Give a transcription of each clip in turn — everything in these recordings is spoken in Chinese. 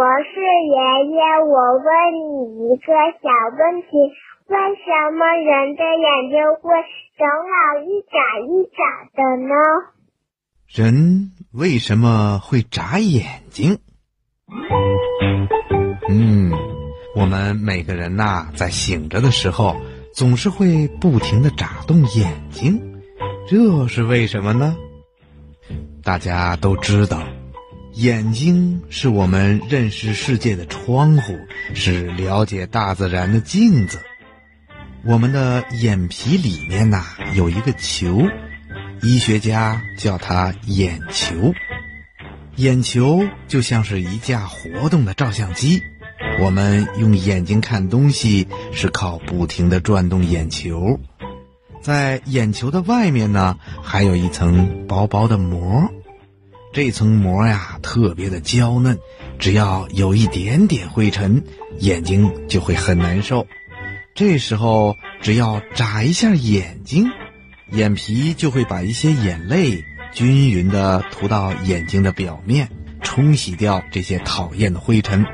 博士爷爷，我问你一个小问题：为什么人的眼睛会整老一眨一眨的呢？人为什么会眨眼睛？嗯，我们每个人呐，在醒着的时候，总是会不停的眨动眼睛，这是为什么呢？大家都知道，眼睛是我们认识世界的窗户，是了解大自然的镜子。我们的眼皮里面呐，有一个球，医学家叫它眼球。眼球就像是一架活动的照相机。我们用眼睛看东西是靠不停的转动眼球，在眼球的外面呢，还有一层薄薄的膜，这层膜呀特别的娇嫩，只要有一点点灰尘，眼睛就会很难受。这时候只要眨一下眼睛，眼皮就会把一些眼泪均匀的涂到眼睛的表面，冲洗掉这些讨厌的灰尘。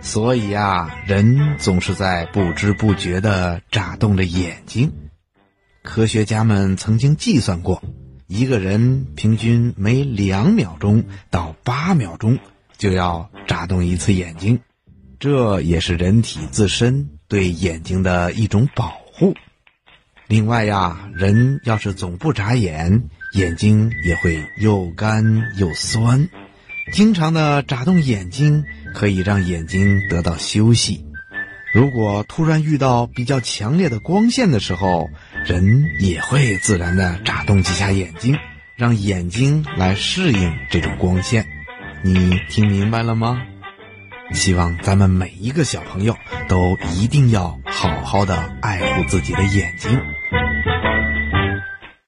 所以呀，人总是在不知不觉地眨动着眼睛。科学家们曾经计算过，一个人平均每两秒钟到八秒钟就要眨动一次眼睛，这也是人体自身对眼睛的一种保护。另外呀，人要是总不眨眼，眼睛也会又干又酸。经常的眨动眼睛。可以让眼睛得到休息。如果突然遇到比较强烈的光线的时候，人也会自然的眨动几下眼睛，让眼睛来适应这种光线。你听明白了吗？希望咱们每一个小朋友都一定要好好的爱护自己的眼睛。